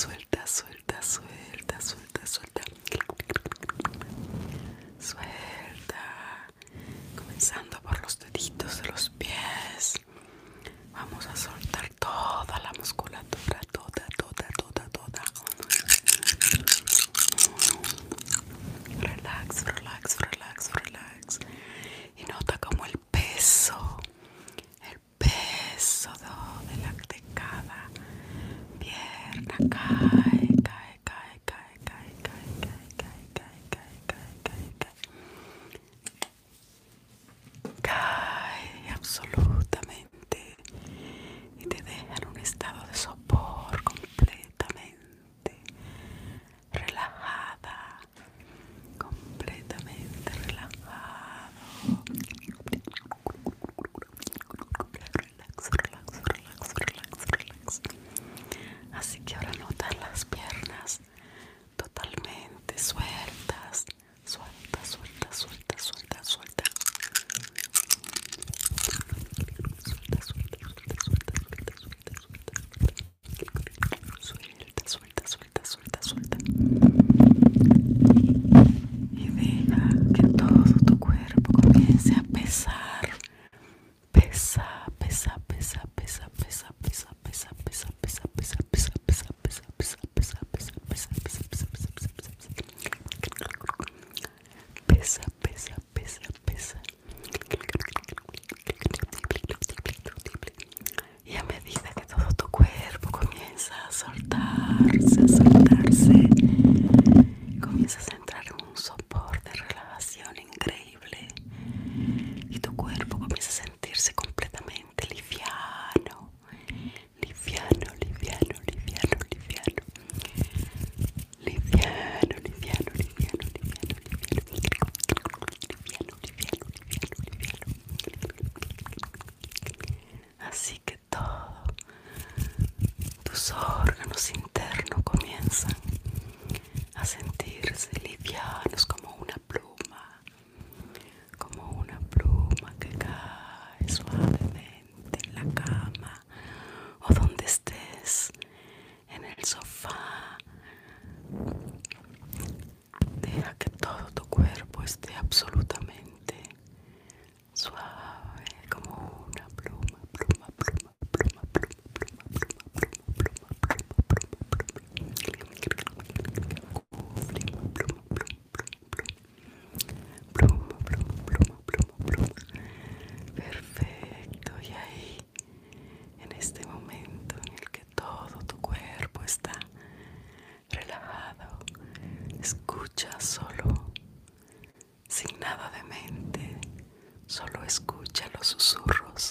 suelta, suelta, suelta, suelta, suelta. Suelta. Comenzando por los deditos de los pies. Vamos a soltar toda la musculatura, solo escucha los susurros.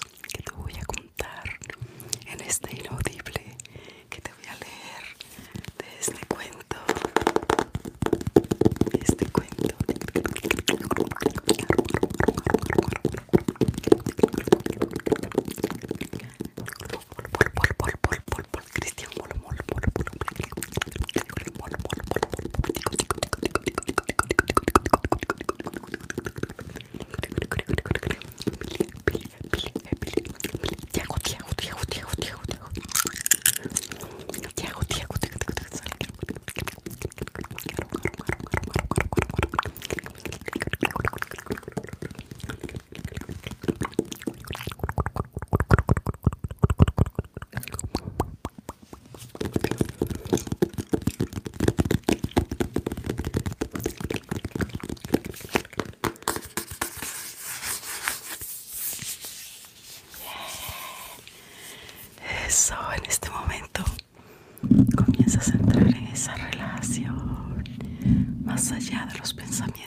eso, en este momento comienzas a entrar en esa relación, más allá de los pensamientos.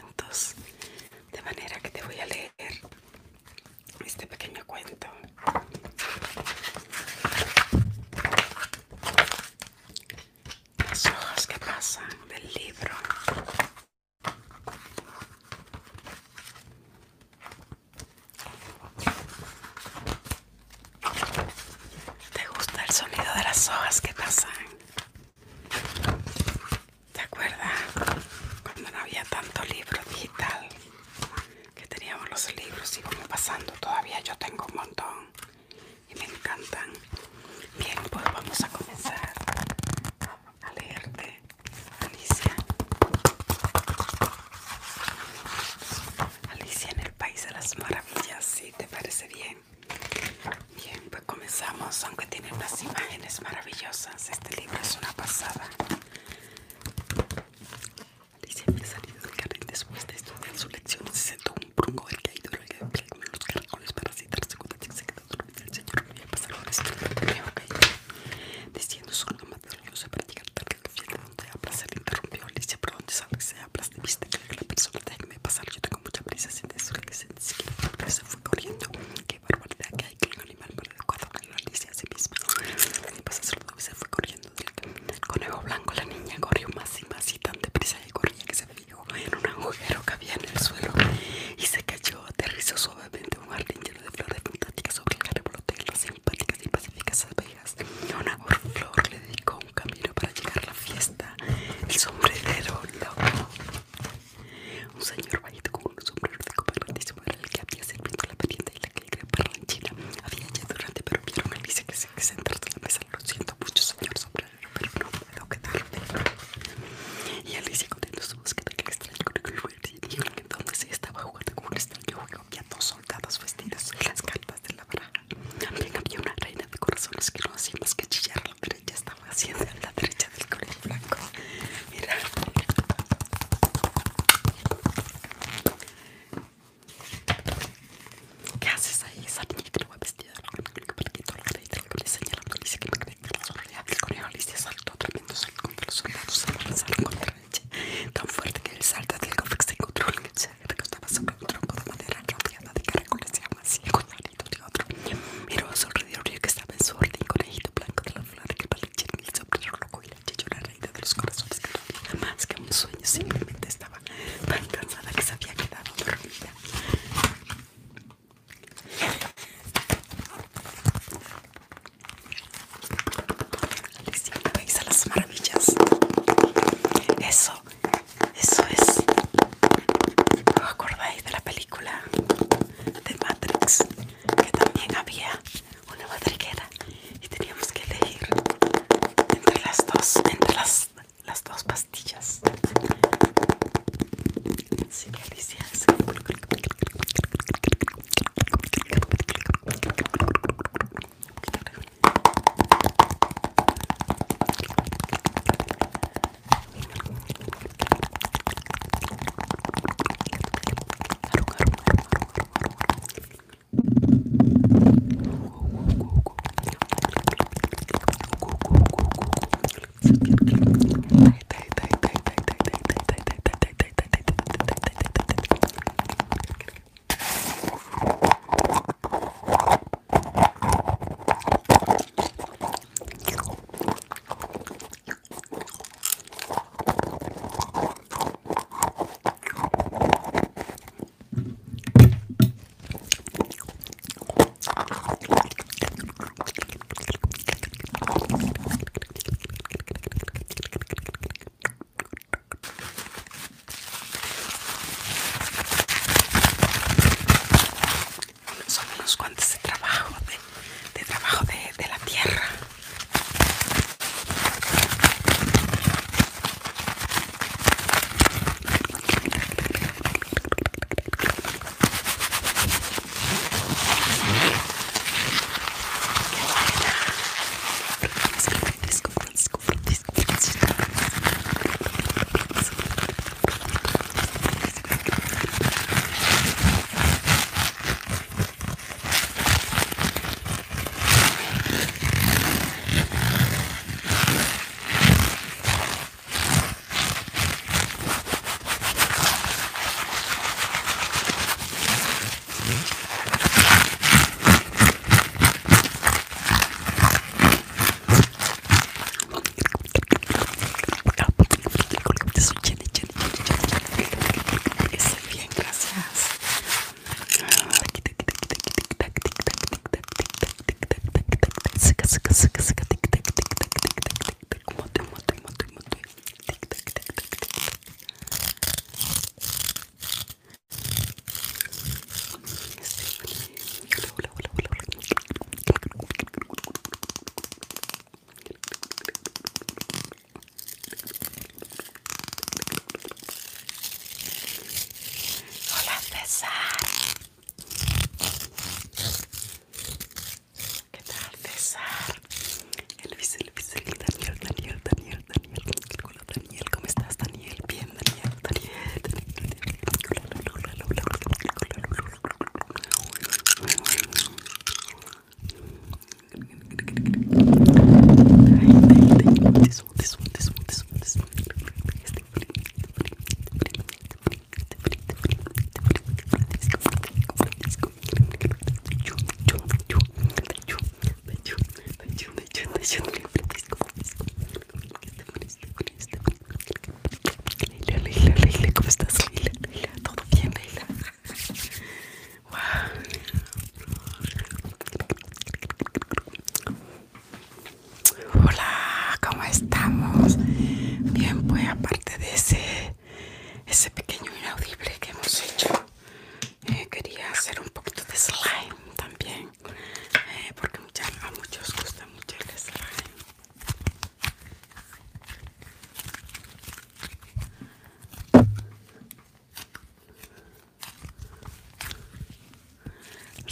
comenzamos, aunque tiene unas imágenes maravillosas. Este libro es una pasada.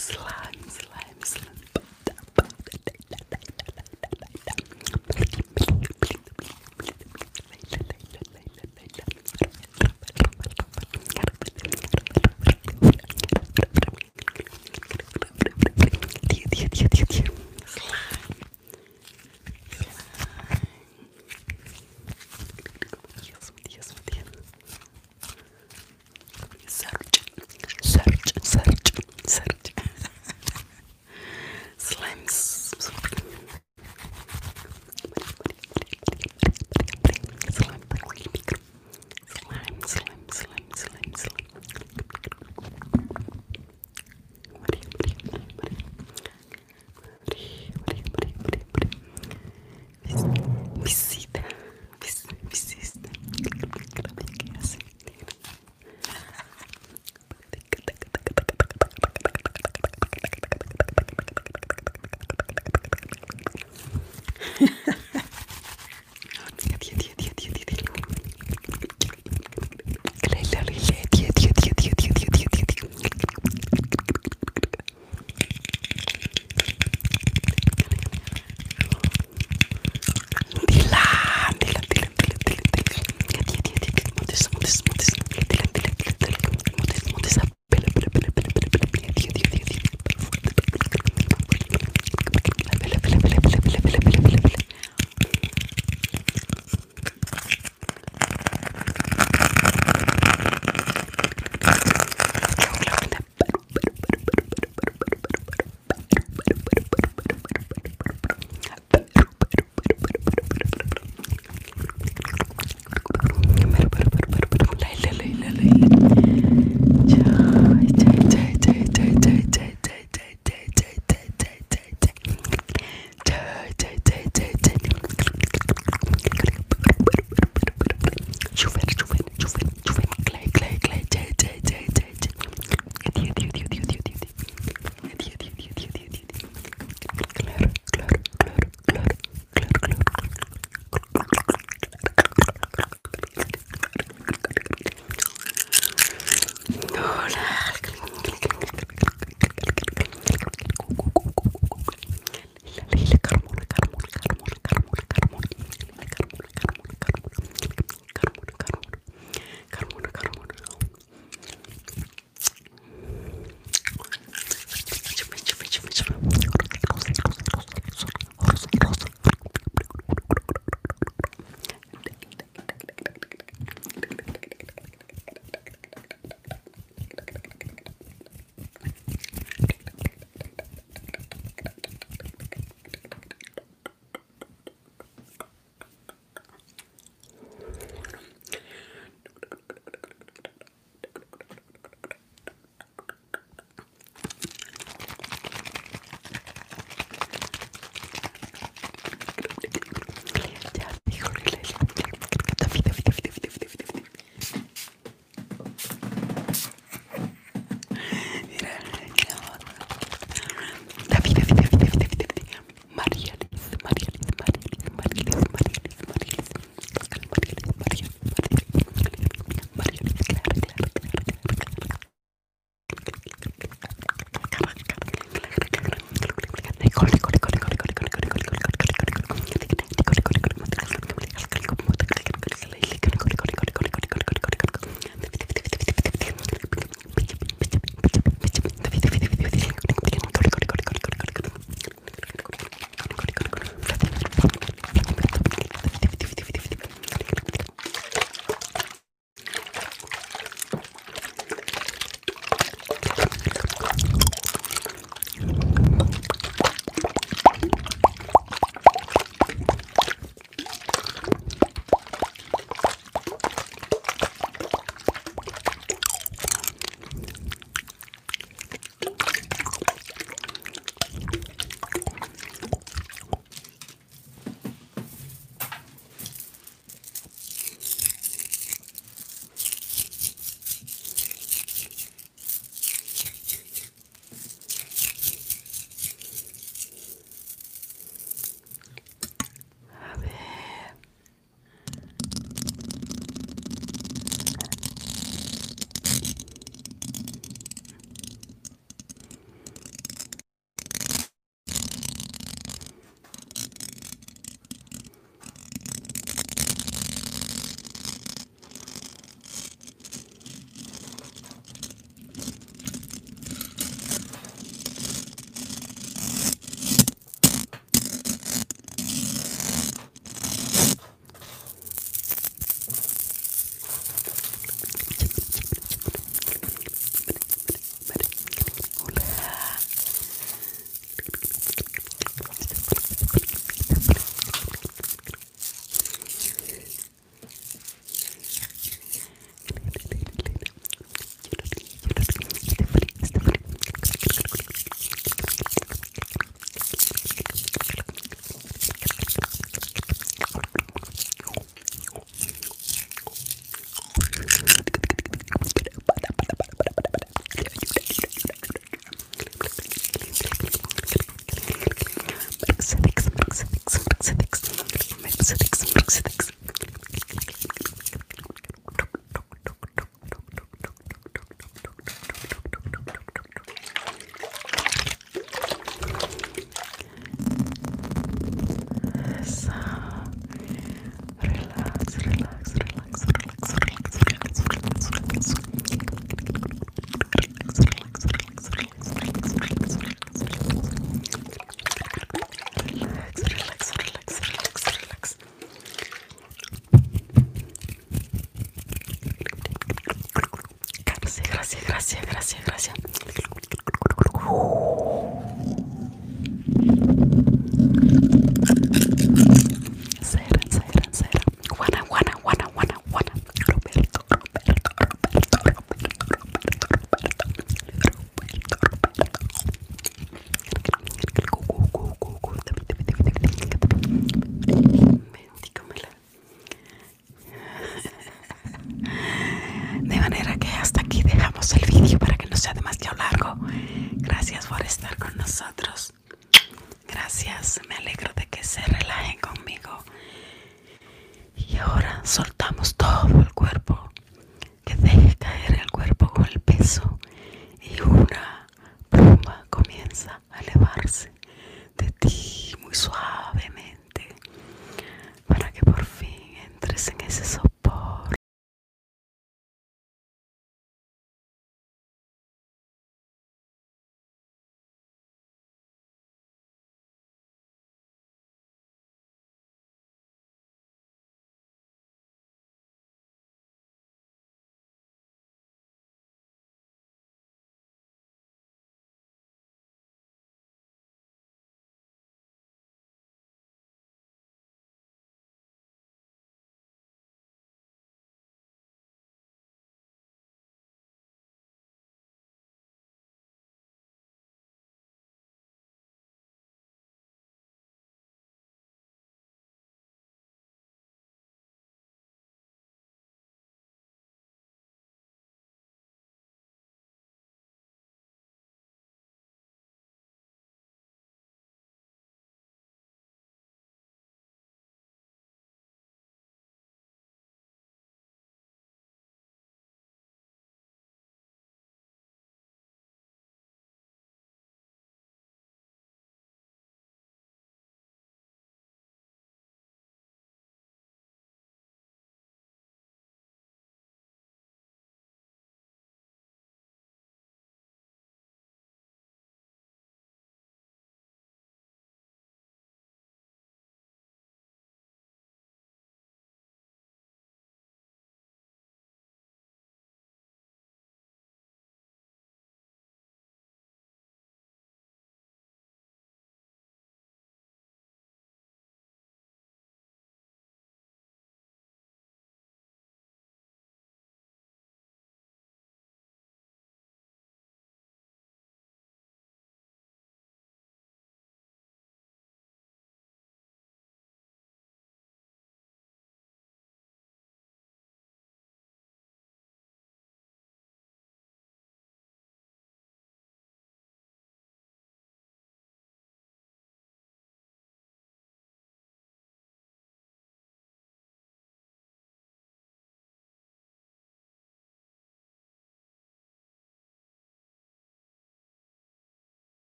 slang.